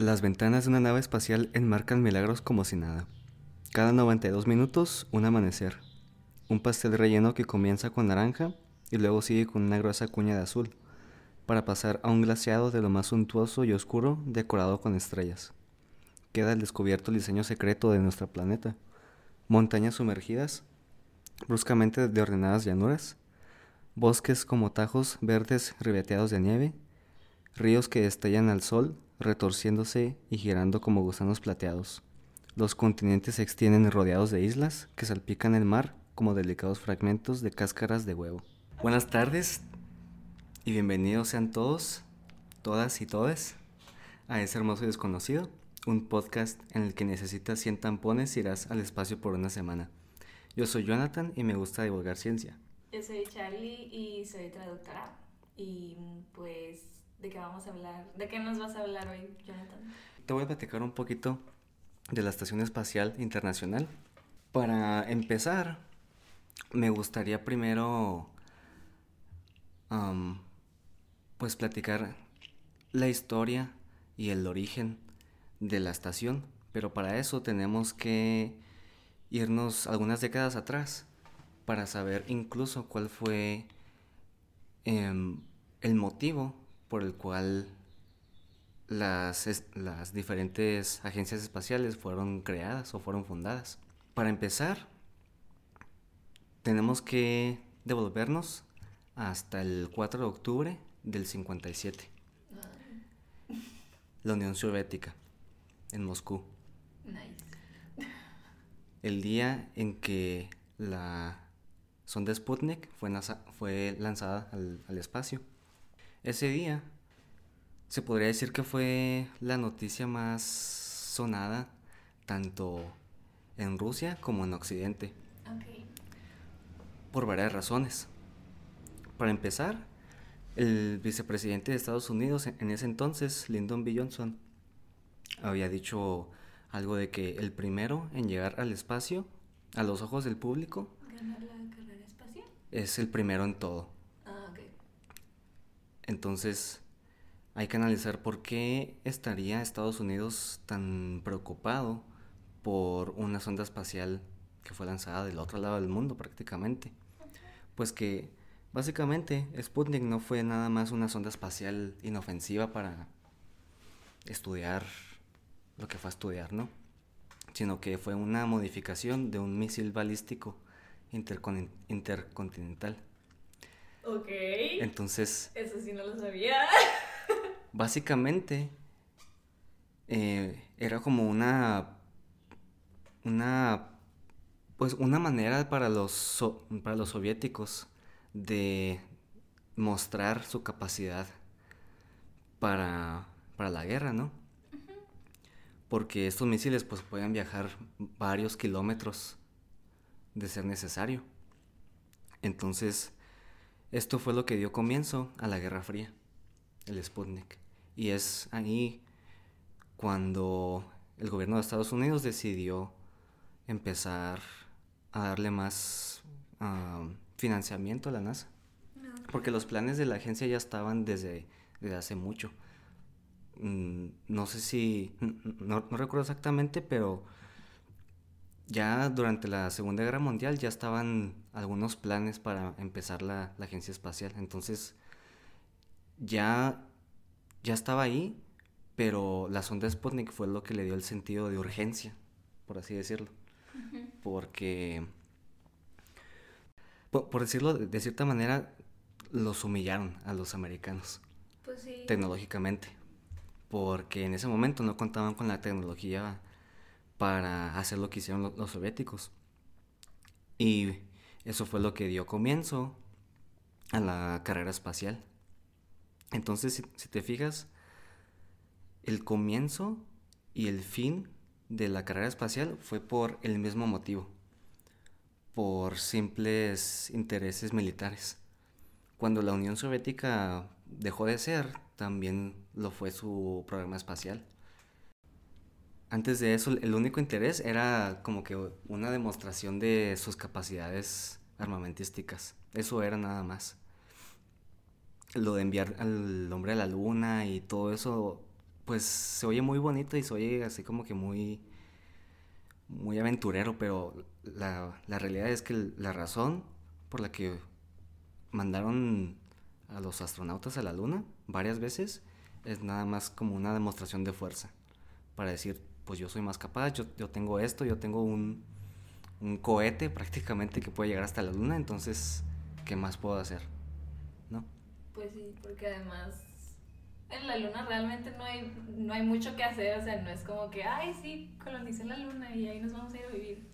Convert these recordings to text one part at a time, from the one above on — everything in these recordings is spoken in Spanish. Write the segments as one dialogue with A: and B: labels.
A: Las ventanas de una nave espacial enmarcan milagros como si nada. Cada 92 minutos, un amanecer. Un pastel relleno que comienza con naranja y luego sigue con una gruesa cuña de azul, para pasar a un glaciado de lo más suntuoso y oscuro decorado con estrellas. Queda el descubierto el diseño secreto de nuestro planeta. Montañas sumergidas, bruscamente de ordenadas llanuras, bosques como tajos verdes ribeteados de nieve, ríos que destellan al sol retorciéndose y girando como gusanos plateados. Los continentes se extienden rodeados de islas que salpican el mar como delicados fragmentos de cáscaras de huevo. Buenas tardes y bienvenidos sean todos, todas y todes a ese hermoso y desconocido, un podcast en el que necesitas 100 tampones y irás al espacio por una semana. Yo soy Jonathan y me gusta divulgar ciencia.
B: Yo soy Charlie y soy traductora. Y pues ¿De qué vamos a hablar? ¿De qué nos vas a hablar hoy, Jonathan?
A: Te voy a platicar un poquito de la Estación Espacial Internacional. Para empezar, me gustaría primero, pues, platicar la historia y el origen de la estación. Pero para eso tenemos que irnos algunas décadas atrás para saber incluso cuál fue em, el motivo por el cual las, las diferentes agencias espaciales fueron creadas o fueron fundadas. Para empezar, tenemos que devolvernos hasta el 4 de octubre del 57. La Unión Soviética, en Moscú. El día en que la sonda Sputnik fue, fue lanzada al, al espacio. Ese día se podría decir que fue la noticia más sonada tanto en Rusia como en Occidente. Por varias razones. Para empezar, el vicepresidente de Estados Unidos en ese entonces, Lyndon B. Johnson, había dicho algo de que el primero en llegar al espacio, a los ojos del público,
B: ¿Ganar la carrera espacial?
A: es el primero en todo. Entonces, hay que analizar por qué estaría Estados Unidos tan preocupado por una sonda espacial que fue lanzada del otro lado del mundo prácticamente. Pues que básicamente Sputnik no fue nada más una sonda espacial inofensiva para estudiar lo que fue a estudiar, ¿no? Sino que fue una modificación de un misil balístico intercontinental
B: Ok.
A: Entonces.
B: Eso sí no lo sabía.
A: básicamente. Eh, era como una. Una. Pues una manera para los, para los soviéticos de mostrar su capacidad para, para la guerra, ¿no? Porque estos misiles pues pueden viajar varios kilómetros de ser necesario. Entonces, esto fue lo que dio comienzo a la Guerra Fría, el Sputnik. Y es ahí cuando el gobierno de Estados Unidos decidió empezar a darle más financiamiento a la NASA. Porque los planes de la agencia ya estaban desde, hace mucho. Mm, no sé si, no recuerdo exactamente, pero ya durante la Segunda Guerra Mundial ya estaban algunos planes para empezar la, agencia espacial. Entonces, ya, ya estaba ahí, pero la sonda Sputnik fue lo que le dio el sentido de urgencia, por así decirlo. Porque, por, decirlo de, cierta manera, los humillaron a los americanos.
B: Pues
A: tecnológicamente. Porque en ese momento no contaban con la tecnología para hacer lo que hicieron los, soviéticos. Y eso fue lo que dio comienzo a la carrera espacial. Entonces, si, te fijas, el comienzo y el fin de la carrera espacial fue por el mismo motivo, por simples intereses militares. Cuando la Unión Soviética dejó de ser, también lo fue su programa espacial antes de eso, el único interés era como que una demostración de sus capacidades armamentísticas. Eso era nada más. Lo de enviar al hombre a la luna y todo eso, pues se oye muy bonito y se oye así como que muy, muy aventurero, pero la, la realidad es que la razón por la que mandaron a los astronautas a la Luna varias veces es nada más como una demostración de fuerza. Para decir, pues yo soy más capaz, yo, yo tengo esto, yo tengo un, un cohete prácticamente que puede llegar hasta la Luna, entonces, ¿qué más puedo hacer? ¿No?
B: Pues sí, porque además en la luna realmente no hay, no hay mucho que hacer, o sea, no es como que, ay, sí, colonicé la luna y ahí nos vamos a ir a vivir.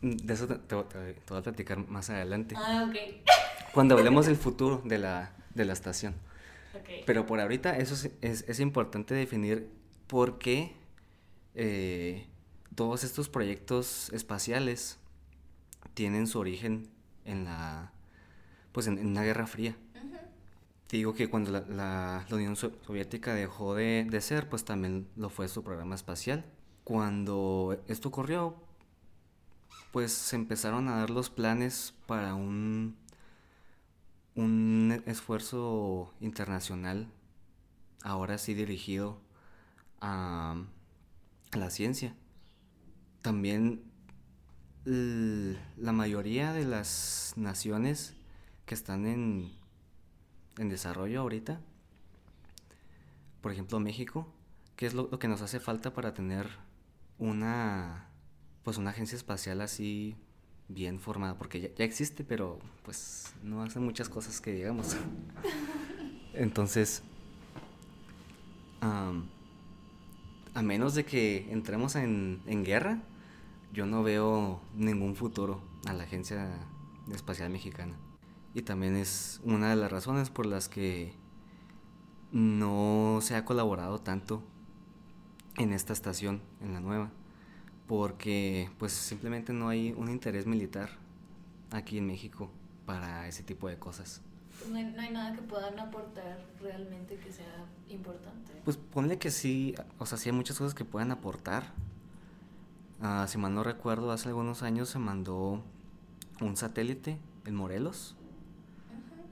A: De eso te, te- te- te voy a platicar más adelante.
B: Ah, ok.
A: Cuando hablemos del futuro de la, de la estación.
B: Ok.
A: Pero por ahorita eso es, es- es importante definir por qué eh, todos estos proyectos espaciales tienen su origen en la pues en, en una guerra fría. Te digo que cuando la, la- la Unión So- Soviética dejó de, de ser, pues también lo fue su programa espacial. Cuando esto ocurrió, pues se empezaron a dar los planes para un, un esfuerzo internacional, ahora sí dirigido a, la ciencia. También la mayoría de las naciones que están en, en desarrollo ahorita, por ejemplo México, ¿qué es lo, que nos hace falta para tener una pues una agencia espacial así bien formada? Porque ya, existe, pero pues no hace muchas cosas que digamos. Entonces, a menos de que entremos en, guerra, yo no veo ningún futuro a la Agencia Espacial Mexicana. Y también es una de las razones por las que no se ha colaborado tanto en esta estación, en la nueva, porque pues simplemente no hay un interés militar aquí en México para ese tipo de cosas.
B: No, hay, no hay nada que puedan aportar realmente que sea importante.
A: Pues ponle que sí, o sea, sí hay muchas cosas que puedan aportar. Ah, si mal no recuerdo, hace algunos años se mandó un satélite en Morelos.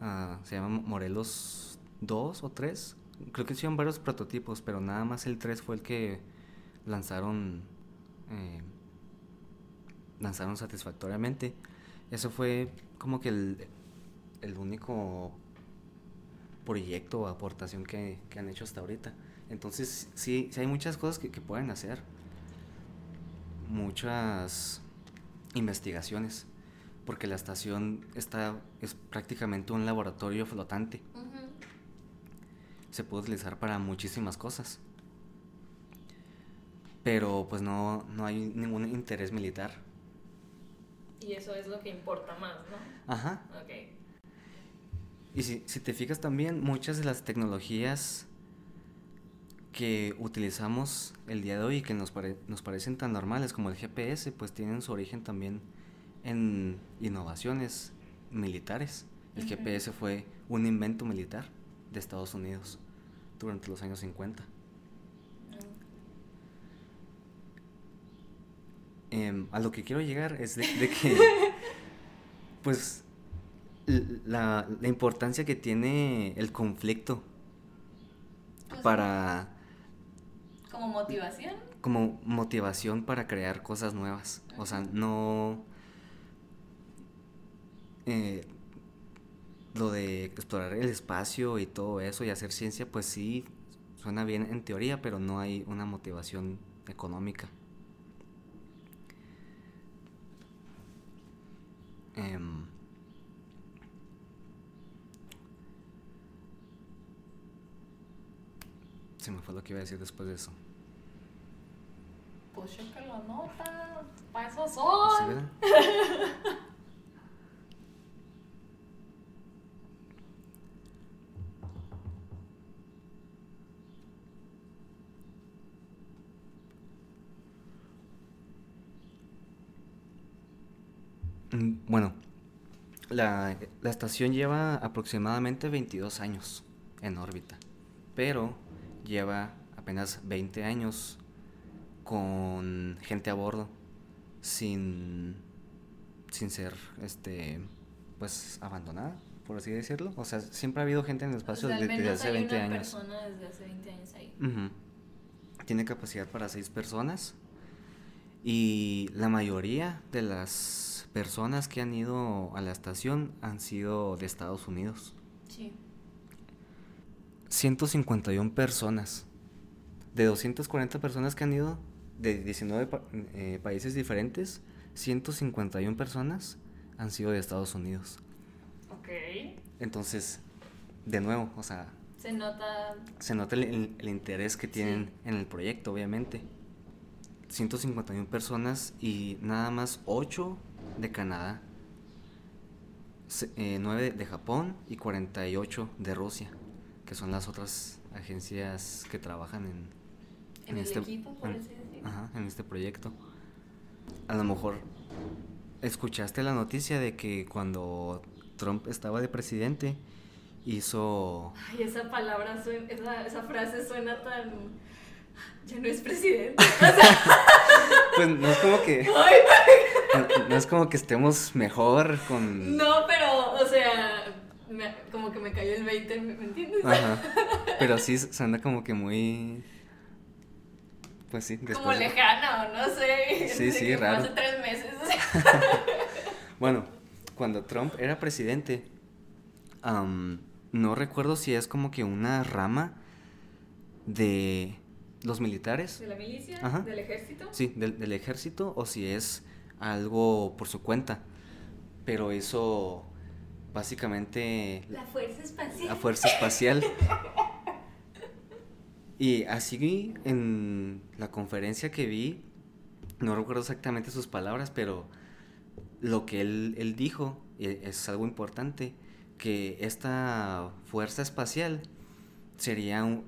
A: Ah, se llama Morelos 2 o 3. Creo que hicieron varios prototipos, pero nada más el 3 fue el que lanzaron eh, lanzaron satisfactoriamente. Eso fue como que el, el único proyecto o aportación que, que han hecho hasta ahorita. Entonces, sí, sí hay muchas cosas que, que pueden hacer. Muchas investigaciones. Porque la estación está, es prácticamente un laboratorio flotante. Se puede utilizar para muchísimas cosas. Pero pues no, no hay ningún interés militar.
B: Y eso es lo que importa más, ¿no?
A: Ajá. Y si, si te fijas también, muchas de las tecnologías que utilizamos el día de hoy y que nos, pare- nos parecen tan normales como el GPS, pues tienen su origen también en innovaciones militares. El. GPS fue un invento militar de Estados Unidos durante los años 50. Em, a lo que quiero llegar es de, de que, pues, la, la importancia que tiene el conflicto
B: Pues,
A: para,
B: Como motivación.
A: como motivación para crear cosas nuevas. O sea, no... eh, lo de explorar el espacio y todo eso y hacer ciencia, pues sí, suena bien en teoría, pero no hay una motivación económica. Em, se me fue lo que iba a decir después de eso.
B: Pues cheque la nota. Para eso.
A: Mm, Bueno, la, la estación lleva aproximadamente 22 años en órbita, pero lleva apenas 20 años con gente a bordo, sin, sin ser, este, pues, abandonada, por así decirlo. O sea, siempre ha habido gente en el espacio
B: O sea, al
A: desde hace
B: hay
A: 20
B: una
A: años.
B: persona desde hace 20 años ahí.
A: Tiene capacidad para seis personas. Y la mayoría de las personas que han ido a la estación han sido de Estados Unidos.
B: Sí.
A: 151 personas. De 240 personas que han ido de 19 pa- eh, países diferentes, 151 personas han sido de Estados Unidos.
B: Ok.
A: Entonces, de nuevo, o sea,
B: Se nota.
A: se nota el, el- el interés que tienen
B: Sí.
A: en el proyecto, obviamente. 151 personas y nada más 8 de Canadá, 9 de Japón y 48 de Rusia, que son las otras agencias que trabajan en,
B: En el equipo, por
A: en-
B: así decirlo.
A: ajá, en este proyecto. A lo mejor escuchaste la noticia de que cuando Trump estaba de presidente hizo
B: Ay, esa palabra suena, esa, esa frase suena tan. Ya no es presidente. O sea,
A: Pues no es como que. No, es como que estemos mejor con.
B: no, pero, me- como que me cayó el 20, ¿me, entiendes?
A: Ajá. Pero sí suena como que muy. Pues sí, después.
B: como
A: de-
B: lejana o no sé.
A: Sí, sí,
B: que
A: raro.
B: Hace tres meses.
A: Bueno, cuando Trump era presidente, no recuerdo si es como que una rama de los militares.
B: De la milicia,
A: Ajá.
B: del ejército.
A: Sí, del, del ejército o si es algo por su cuenta. Pero eso básicamente
B: La fuerza espacial.
A: a fuerza espacial. Y así en la conferencia que vi, no recuerdo exactamente sus palabras, pero lo que él, él dijo y es algo importante, que esta fuerza espacial sería un,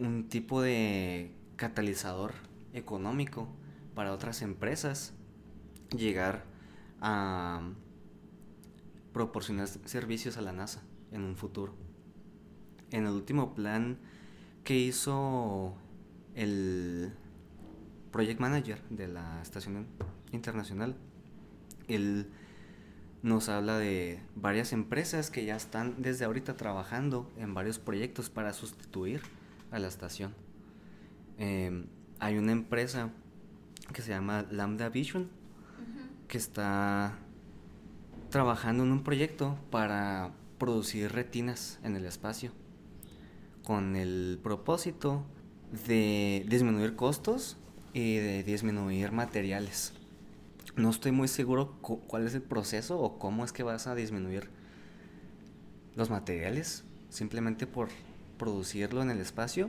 A: un tipo de catalizador económico para otras empresas llegar a proporcionar servicios a la NASA en un futuro. En el último plan que hizo el project manager de la estación internacional, él nos habla de varias empresas que ya están desde ahorita trabajando en varios proyectos para sustituir a la estación. Eh, hay una empresa que se llama Lambda Vision que está trabajando en un proyecto para producir retinas en el espacio con el propósito de disminuir costos y de disminuir materiales. No estoy muy seguro cu- cuál es el proceso o cómo es que vas a disminuir los materiales simplemente por producirlo en el espacio,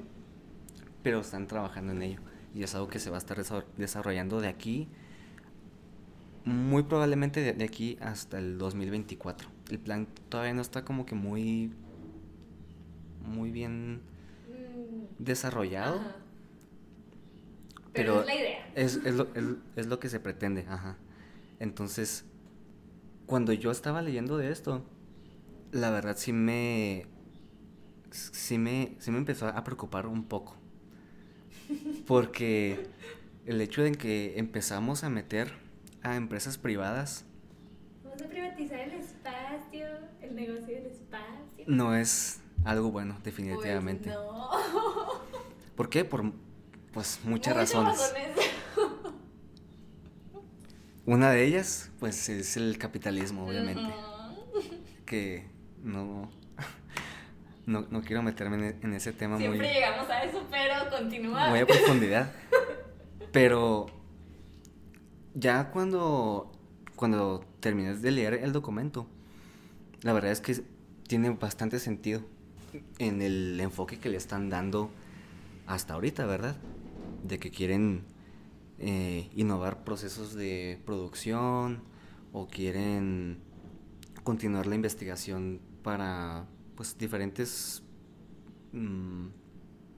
A: pero están trabajando en ello y es algo que se va a estar desa- desarrollando de aquí muy probablemente de, aquí hasta el 2024. El plan todavía no está como que muy muy bien
B: Mm,
A: desarrollado.
B: ajá. Pero,
A: Pero
B: es la idea.
A: Es, es lo, es- es lo que se pretende, ajá. Entonces, cuando yo estaba leyendo de esto, la verdad sí me. Sí me, sí me empezó a preocupar un poco. Porque el hecho de que empezamos a meter a empresas privadas
B: Vamos a privatizar el espacio, el negocio del espacio.
A: no es algo bueno, definitivamente.
B: Pues no.
A: ¿Por qué? Por pues muchas,
B: Muchas
A: razones.
B: razones.
A: Una de ellas, pues, es el capitalismo, obviamente.
B: Ujú.
A: que no, no, no quiero meterme en, e- en ese tema muy,
B: Siempre llegamos a eso, pero continúa.
A: muy a profundidad. Pero ya cuando, cuando terminé de leer el documento, la verdad es que tiene bastante sentido en el enfoque que le están dando hasta ahorita, ¿verdad? De que quieren eh, innovar procesos de producción o quieren continuar la investigación para pues diferentes mm,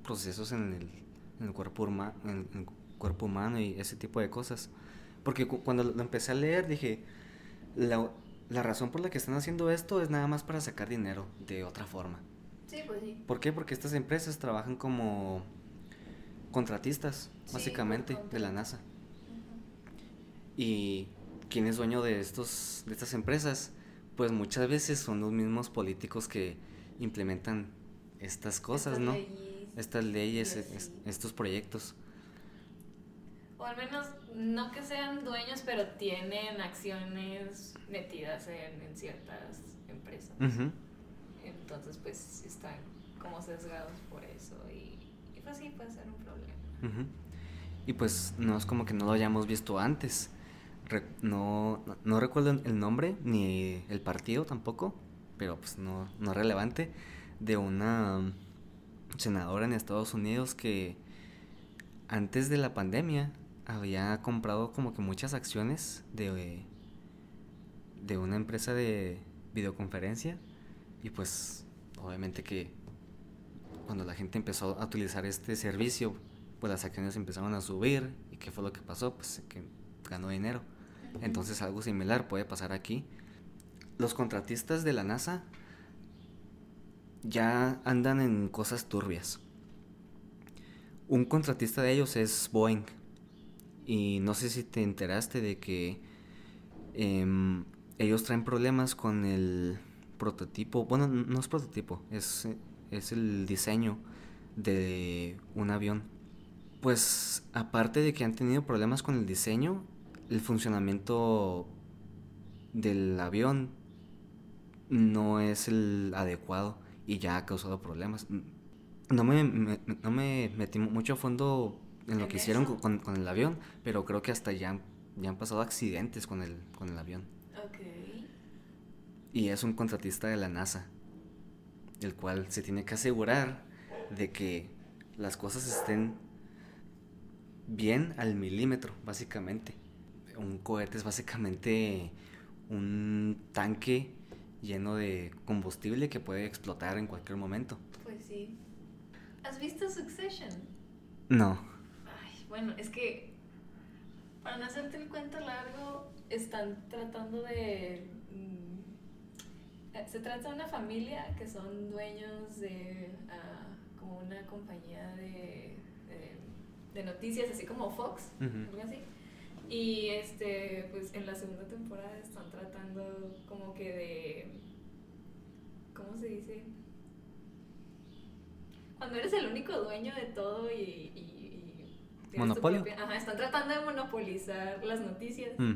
A: procesos en el, en el cuerpo huma- en el cuerpo humano y ese tipo de cosas porque cu- cuando lo empecé a leer dije la, la razón por la que están haciendo esto es nada más para sacar dinero de otra forma
B: Sí, pues sí.
A: ¿por qué? porque estas empresas trabajan como contratistas
B: Sí,
A: básicamente de la NASA y quién es dueño de estos de estas empresas pues muchas veces son los mismos políticos que implementan estas cosas,
B: Estas
A: ¿no?
B: leyes
A: Estas leyes, es- estos proyectos.
B: O al menos, no que sean dueños, pero tienen acciones metidas en, en ciertas empresas. Entonces, pues están como sesgados por eso. Y, y pues sí, puede ser un problema.
A: Y pues no es como que no lo hayamos visto antes. Re- no, no, no recuerdo el nombre ni el partido tampoco, pero pues no, no es relevante, de una senadora en Estados Unidos que antes de la pandemia había comprado como que muchas acciones de, de una empresa de videoconferencia y pues obviamente que cuando la gente empezó a utilizar este servicio, pues las acciones empezaron a subir. ¿Y qué fue lo que pasó? Pues que ganó dinero. Entonces algo similar puede pasar aquí. Los contratistas de la NASA ya andan en cosas turbias. Un contratista de ellos es Boeing. Y no sé si te enteraste de que em, ellos traen problemas con el prototipo. Bueno, no es prototipo, es, eh, es el diseño de un avión. Pues aparte de que han tenido problemas con el diseño, el funcionamiento del avión no es el adecuado y ya ha causado problemas. No me- no me metí mucho a fondo en lo
B: ¿En
A: que hicieron con, con el avión, pero creo que hasta ya, han- ya han pasado accidentes con el, con el avión.
B: Ok.
A: Y es un contratista de la NASA, el cual se tiene que asegurar de que las cosas estén bien al milímetro, básicamente. Un cohete es básicamente un tanque lleno de combustible que puede explotar en cualquier momento.
B: Pues sí. ¿Has visto Succession?
A: No.
B: Bueno, es que para no hacerte el cuento largo, están tratando de... mm, eh, Se trata de una familia que son dueños de ah, como una compañía de, de, de noticias, así como Fox, algo así. Y este, pues en la segunda temporada están tratando como que de... ¿Cómo se dice? Cuando eres el único dueño de todo y...
A: ¿Monopolio?
B: propia- Ajá, están tratando de monopolizar las noticias.
A: Mm.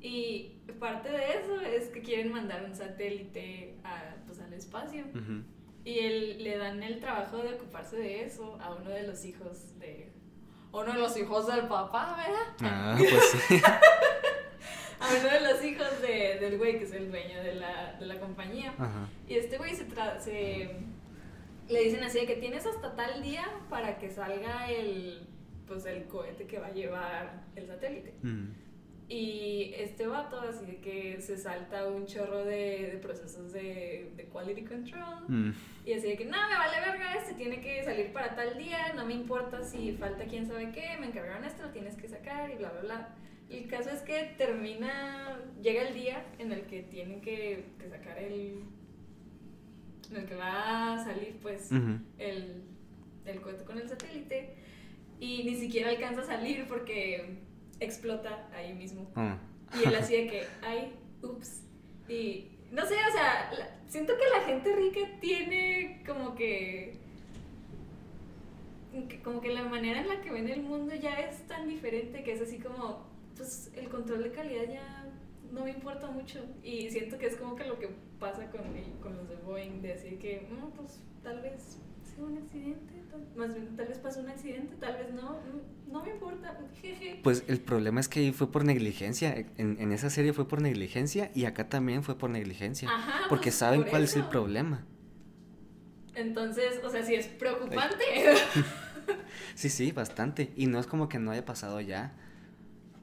B: Y parte de eso es que quieren mandar un satélite a, pues, al espacio. Y él, le dan el trabajo de ocuparse de eso a uno de los hijos de... Uno de los hijos del papá, ¿verdad?
A: Ah, pues sí.
B: A uno de los hijos de- del güey que es el dueño de la, de la compañía.
A: Ajá.
B: Y este güey se, tra- se le dicen así de que tienes hasta tal día para que salga el pues el cohete que va a llevar el satélite.
A: Mm.
B: Y este vato así de que se salta un chorro de, de procesos de, de quality control.
A: Mm.
B: Y así de que, no, me vale verga este, tiene que salir para tal día, no me importa si falta quién sabe qué, me encargaron esto, lo tienes que sacar y bla, bla, bla. El caso es que termina, llega el día en el que tienen que, que sacar el, en el que va a salir pues
A: Ujú.
B: el, el cohete con el satélite y ni siquiera alcanza a salir porque explota ahí mismo.
A: Ah.
B: Y él así de que, ay, ups. Y no sé, o sea, la- siento que la gente rica tiene como que, que- Como que la manera en la que ven el mundo ya es tan diferente que es así como, pues el control de calidad ya no me importa mucho. Y siento que es como que lo que pasa con, con los de Boeing, de decir que, "Mm, pues tal vez sea un accidente, tal, más bien tal vez pasó un accidente, tal vez no, mm, no me importa, jeje.
A: Pues el problema es que ahí fue por negligencia. En, en esa serie fue por negligencia y acá también fue por negligencia.
B: Ajá,
A: porque
B: pues,
A: saben
B: por
A: cuál es el problema.
B: Entonces, o sea, sí es preocupante.
A: Sí, sí, bastante. Y no es como que no haya pasado ya.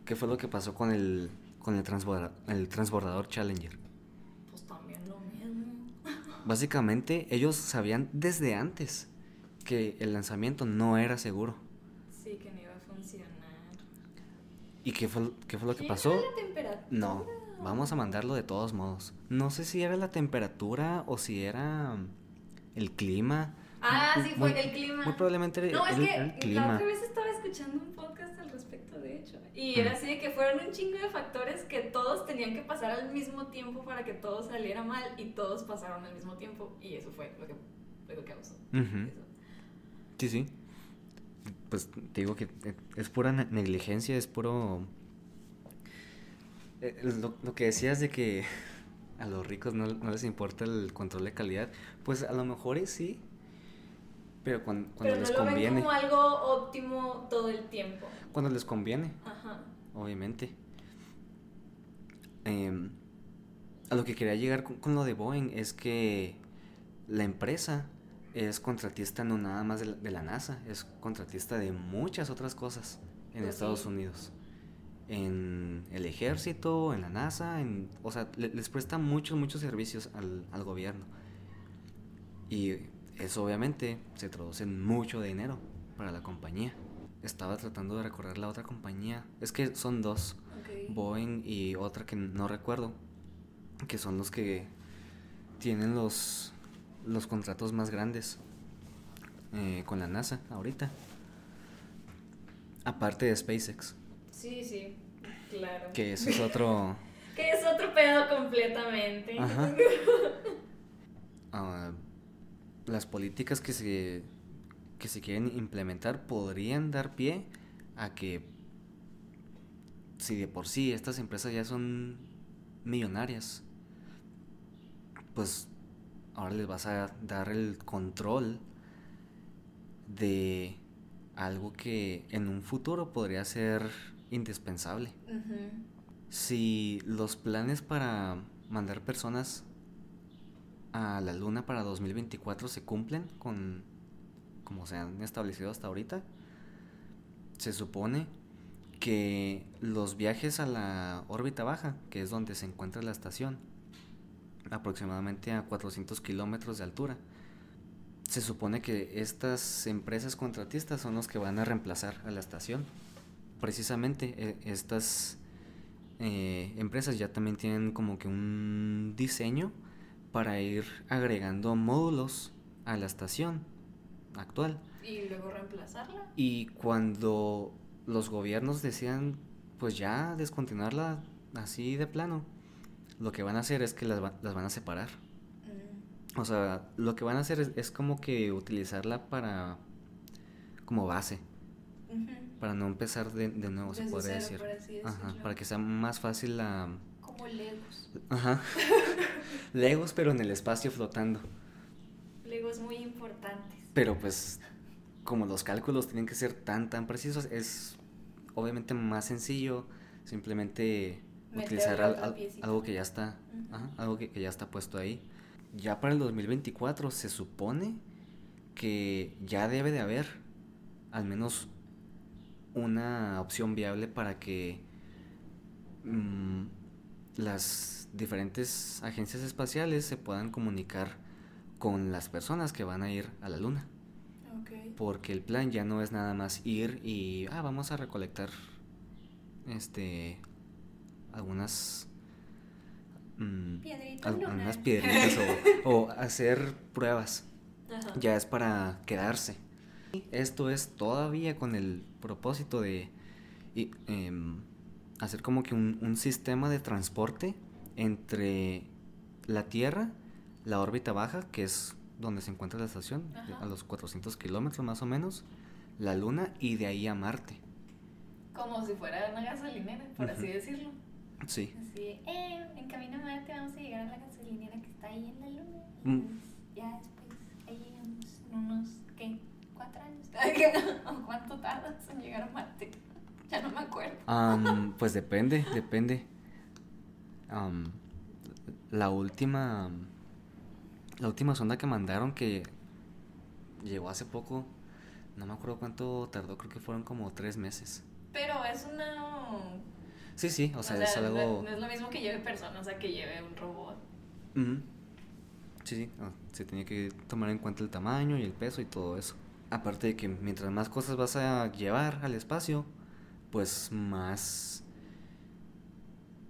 A: ¿Qué fue lo que pasó con el, con el, transborda- el transbordador Challenger?
B: pues también lo mismo.
A: Básicamente ellos sabían desde antes que el lanzamiento no era seguro.
B: Sí, que no iba a funcionar.
A: ¿Y qué fue, qué fue lo que
B: ¿Quién
A: pasó?
B: era la temperatura?
A: No, vamos a mandarlo de todos modos. No sé si era la temperatura o si era el clima.
B: Ah,
A: Muy-
B: sí, fue
A: muy-
B: el clima.
A: Muy probablemente
B: No, es que
A: el
B: la otra vez estaba escuchando un podcast al respecto, de hecho. Y, era así de que fueron un chingo de factores que todos tenían que pasar al mismo tiempo para que todo saliera mal y todos pasaron al mismo tiempo y eso fue lo que, lo que causó.
A: Sí, sí. Pues te digo que es pura negligencia, es puro... Eh, lo, lo que decías de que a los ricos no, no, les importa el control de calidad, pues a lo mejor sí, pero cuando, cuando
B: les conviene. Ven como algo óptimo todo el tiempo.
A: Cuando les conviene. Ajá. Obviamente. Em, a lo que quería llegar con, lo de Boeing es que la empresa es contratista no nada más de la, NASA, es contratista de muchas otras cosas en pues Estados Unidos. En el ejército, en la NASA, en, o sea, les presta muchos, muchos servicios al, al gobierno. Y eso obviamente se traduce en mucho dinero para la compañía. Estaba tratando de recorrer la otra compañía. Es que son dos. Boeing y otra que no recuerdo. Que son los que tienen los, los contratos más grandes eh, con la NASA ahorita. Aparte de SpaceX.
B: Sí, sí, claro.
A: Que eso es otro...
B: que es otro pedo completamente. Ajá.
A: Ah, las políticas que se, que se quieren implementar podrían dar pie a que si de por sí estas empresas ya son millonarias, pues ahora les vas a dar el control de algo que en un futuro podría ser indispensable. Si los planes para mandar personas a la Luna para 2024 se cumplen con como se han establecido hasta ahorita, se supone que los viajes a la órbita baja, que es donde se encuentra la estación, aproximadamente a 400 kilómetros de altura, se supone que estas empresas contratistas son los que van a reemplazar a la estación. Precisamente e, estas eh, empresas ya también tienen como que un diseño para ir agregando módulos a la estación actual.
B: Y luego reemplazarla.
A: Y cuando los gobiernos decían, pues ya descontinuarla así de plano, lo que van a hacer es que las, las van a separar. Mm. O sea, lo que van a hacer es, como que utilizarla para como base. Para no empezar de, de nuevo, se podría decir. Ajá, para que sea más fácil la...
B: Como Legos.
A: Ajá. Legos, pero en el espacio flotando.
B: Legos muy importantes.
A: Pero pues, como los cálculos tienen que ser tan, tan precisos, es obviamente más sencillo simplemente utilizar algo que ya está, algo que, ya está puesto ahí. Ya para el 2024 se supone que ya debe de haber al menos una opción viable para que mm, las diferentes agencias espaciales se puedan comunicar con las personas que van a ir a la luna. Porque el plan ya no es nada más ir y ah, vamos a recolectar este algunas
B: mm,
A: algunas piedritas o, hacer pruebas. Ya es para quedarse. Esto es todavía con el propósito de em, hacer como que un, un sistema de transporte entre la Tierra, la órbita baja, que es donde se encuentra la estación, a los 400 kilómetros más o menos, la Luna y de ahí a Marte.
B: Como si fuera una gasolinera, por así decirlo.
A: Sí.
B: Así, eh, en camino a Marte vamos a llegar a la gasolinera que está ahí en la Luna. Mm. Pues, ya después, ahí llegamos en unos, ¿qué? ¿Cuatro años? ¿Cuánto tardas en llegar a Marte? Ya no me acuerdo.
A: pues depende, depende. La última la última sonda que mandaron que llegó hace poco no me acuerdo cuánto tardó creo que fueron como tres meses.
B: Pero es una
A: sí sí o sea, es algo
B: no, es lo mismo que lleve personas o sea que lleve un robot.
A: Sí sí se tenía que tomar en cuenta el tamaño y el peso y todo eso. Aparte de que mientras más cosas vas a llevar al espacio pues más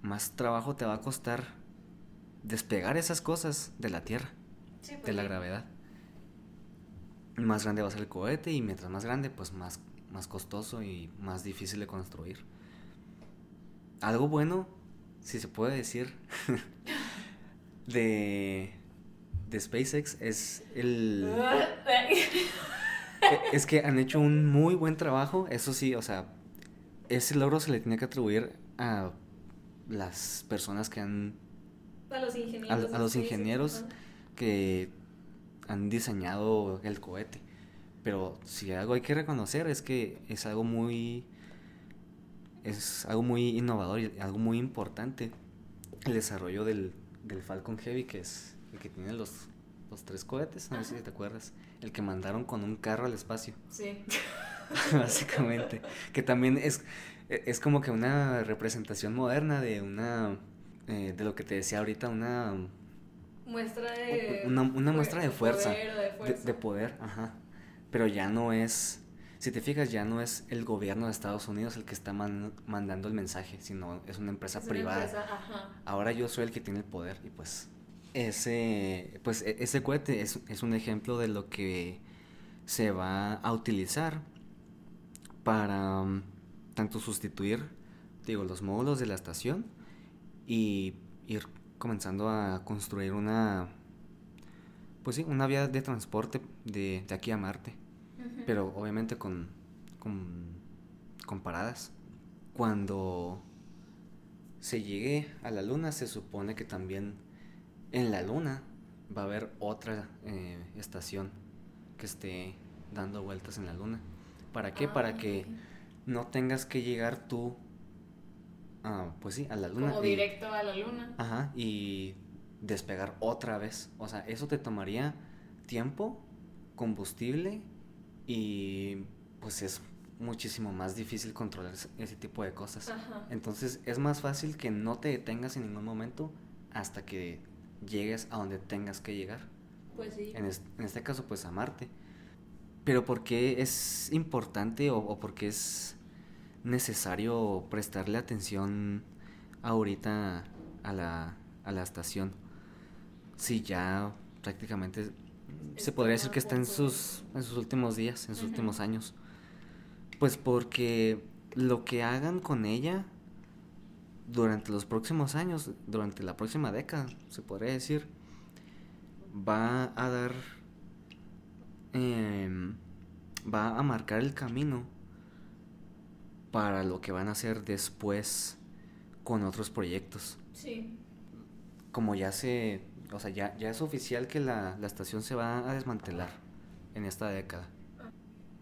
A: más trabajo te va a costar despegar esas cosas de la Tierra, de pues la gravedad. Más grande va a ser el cohete y mientras más grande, pues más, más costoso y más difícil de construir. algo bueno, si se puede decir, de, de SpaceX es el... E, es que han hecho un muy buen trabajo, eso sí, o sea, ese logro se le tiene que atribuir a las personas que han...
B: A los ingenieros.
A: A, los ingenieros que han diseñado el cohete. Pero si algo hay que reconocer es que es algo muy... Es algo muy innovador y algo muy importante el desarrollo del, del Falcon Heavy, que es el que tiene los, los tres cohetes, no sé si te acuerdas. El que mandaron con un carro al espacio.
B: Sí.
A: Básicamente. Que también es, es como que una representación moderna de una. Eh, de lo que te decía ahorita, una.
B: Muestra de.
A: Una, muestra de fuerza. de, poder, ajá. Pero ya no es. Si te fijas, ya no es el gobierno de Estados Unidos el que está mandando el mensaje, sino es una empresa privada. Ahora yo soy el que tiene el poder y pues ese, pues e, ese cohete es, es un ejemplo de lo que se va a utilizar para um, tanto sustituir, digo, los módulos de la estación y ir comenzando a construir una, pues sí, una vía de transporte de, de aquí a Marte, pero obviamente con, con, con paradas. Cuando se llegue a la Luna se supone que también en la luna va a haber otra eh, estación que esté dando vueltas en la luna. ¿Para qué? Para ah, que no tengas que llegar tú, pues sí, a la luna.
B: Como directo a la luna.
A: Ajá, y despegar otra vez. O sea, eso te tomaría tiempo, combustible y pues es muchísimo más difícil controlar ese tipo de cosas. Entonces es más fácil que no te detengas en ningún momento hasta que llegues a donde tengas que llegar.
B: Pues sí.
A: En, este caso, pues a Marte. Pero ¿por qué es importante o, o por qué es necesario prestarle atención ahorita a la, a la estación? Si ya prácticamente se podría decir que está en sus, en sus últimos días, en sus últimos años. Pues porque lo que hagan con ella durante los próximos años, durante la próxima década, se podría decir, va a dar, em, va a marcar el camino para lo que van a hacer después con otros proyectos.
B: Sí.
A: Como ya se, o sea, ya, ya es oficial que la, la estación se va a desmantelar en esta década.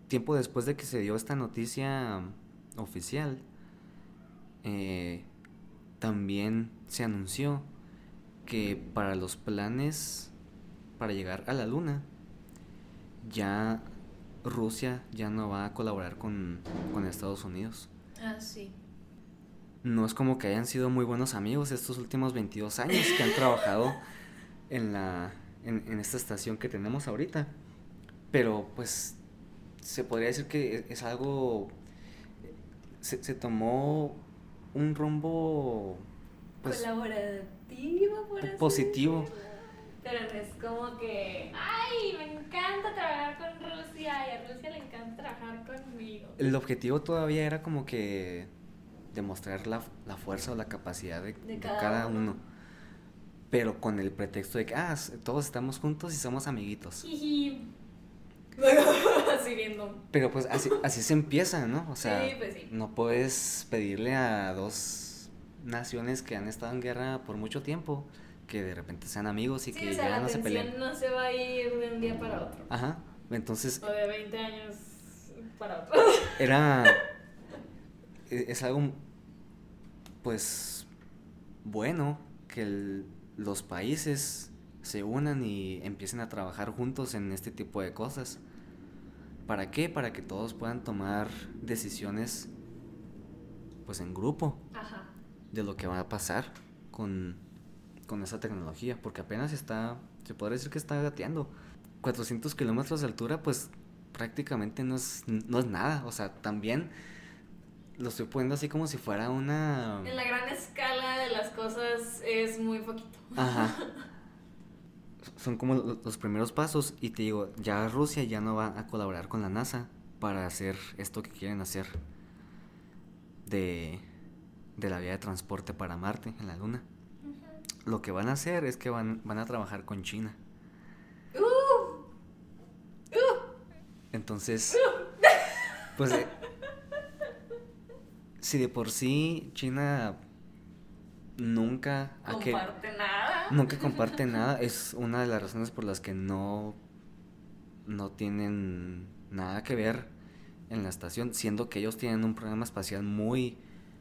A: Tiempo después de que se dio esta noticia oficial, eh, también se anunció que para los planes para llegar a la luna, ya Rusia ya no va a colaborar con, Estados Unidos.
B: Ah, sí.
A: No es como que hayan sido muy buenos amigos estos últimos 22 años que han trabajado en, la, en, esta estación que tenemos ahorita. Pero pues se podría decir que es algo... Se, se tomó un rumbo
B: pues, colaborativo, por así
A: positivo.
B: Pero no es como que, ay, me encanta trabajar con Rusia y a Rusia le encanta trabajar conmigo.
A: El objetivo todavía era como que demostrar la, la fuerza o la capacidad de, cada, uno. Pero con el pretexto de que, ah, todos estamos juntos y somos amiguitos.
B: así viendo.
A: Pero pues así, así se empieza, ¿no? O sea,
B: pues
A: no puedes pedirle a dos naciones que han estado en guerra por mucho tiempo que de repente sean amigos y que ya no se peleen.
B: no se va a ir de un día para otro.
A: Ajá, entonces...
B: O de 20 años para otro.
A: Era... E, es algo, pues, bueno que los países se unan y empiecen a trabajar juntos en este tipo de cosas. ¿Para qué? Para que todos puedan tomar decisiones pues en grupo de lo que va a pasar con, con esa tecnología, porque apenas está, se podría decir que está gateando. 400 kilómetros de altura, pues prácticamente no es, no es nada, o sea, también lo estoy poniendo así como si fuera una...
B: En la gran escala de las cosas es muy poquito.
A: Ajá. son como los primeros pasos y te digo, ya Rusia ya no va a colaborar con la NASA para hacer esto que quieren hacer de, de la vía de transporte para Marte, en la Luna. Lo que van a hacer es que van, van a trabajar con China.
B: Uh, uh,
A: Entonces, pues, eh, si de por sí China nunca
B: comparte nada.
A: nunca comparte nada, es una de las razones por las que no, no tienen nada que ver en la estación, siendo que ellos tienen un programa espacial muy,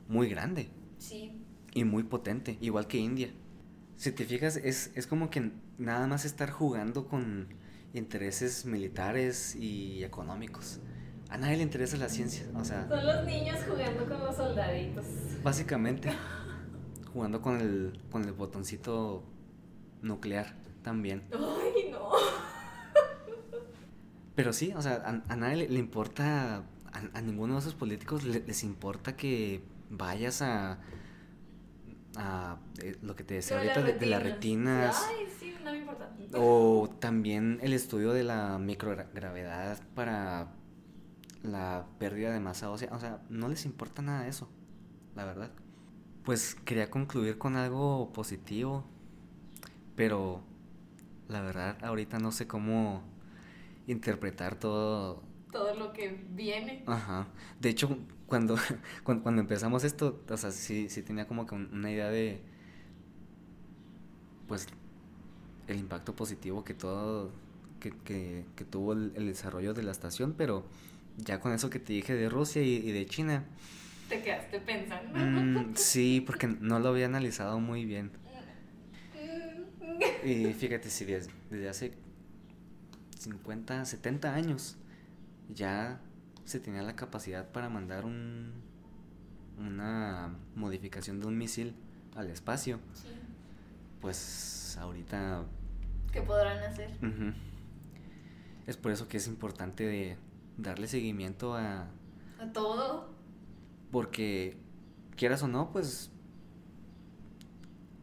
A: muy grande
B: Sí.
A: y muy potente, igual que India. Si te fijas, es, es como que nada más estar jugando con intereses militares y económicos. A nadie le interesa la ciencia, o sea,
B: Son los niños jugando con los soldaditos.
A: básicamente jugando con el, con el botoncito nuclear también.
B: Ay, no.
A: Pero sí, o sea, a, a nadie le, importa, a, a ninguno de esos políticos le- les importa que vayas a, a eh, lo que te decía ahorita de, de las retinas.
B: Ay, sí, no me importa.
A: O también el estudio de la microgravedad para la pérdida de masa ósea. O sea, no les importa nada de eso, la verdad. Pues quería concluir con algo positivo, pero la verdad ahorita no sé cómo interpretar todo.
B: Todo lo que viene.
A: Ajá. De hecho, cuando, cuando, cuando empezamos esto, o sea, sí, sí tenía como que un- una idea de, pues, el impacto positivo que todo, que, que, que tuvo el, el desarrollo de la estación, pero ya con eso que te dije de Rusia y, y de China,
B: Te quedaste pensando.
A: mm, sí, porque no lo había analizado muy bien. Y fíjate, si desde, desde hace 50, 70 años ya se tenía la capacidad para mandar un, una modificación de un misil al espacio,
B: Sí.
A: pues ahorita
B: ¿Qué podrán hacer?
A: es por eso que es importante de darle seguimiento a...
B: A todo.
A: Porque quieras o no, pues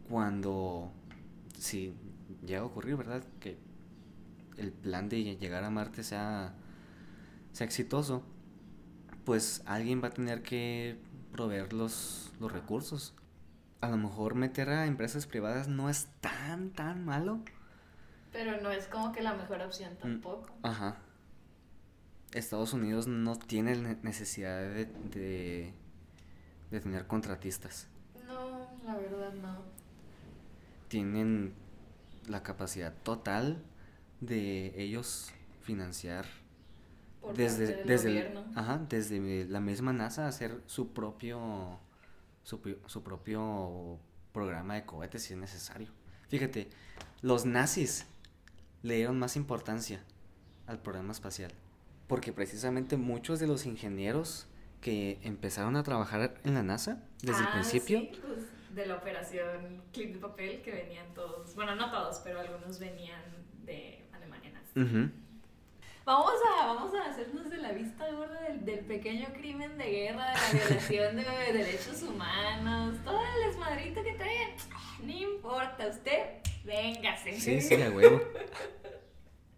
A: cuando si llega a ocurrir, ¿verdad? Que el plan de llegar a Marte sea, sea exitoso, pues alguien va a tener que proveer los, los recursos. A lo mejor meter a empresas privadas no es tan, tan malo.
B: Pero no es como que la mejor opción
A: Mm.
B: tampoco.
A: Ajá. Estados Unidos no tiene ne- necesidad de, de, de tener contratistas.
B: No, la verdad no.
A: Tienen la capacidad total de ellos financiar
B: Por
A: desde,
B: parte del
A: desde, el-
B: gobierno.
A: ajá, desde la misma NASA hacer su propio su, su propio programa de cohetes si es necesario. Fíjate, los nazis le dieron más importancia al programa espacial porque precisamente muchos de los ingenieros que empezaron a trabajar en la NASA desde el
B: Ah,
A: principio,
B: sí, pues, de la operación Clip de Papel que venían todos. Bueno, no todos, pero algunos venían de Alemania nazi.
A: ujú,
B: Vamos a, vamos a hacernos de la vista gorda del, del pequeño crimen de guerra, de la violación de derechos humanos, todo el desmadrito que traen. No importa, usted, véngase.
A: sí, sí, a huevo.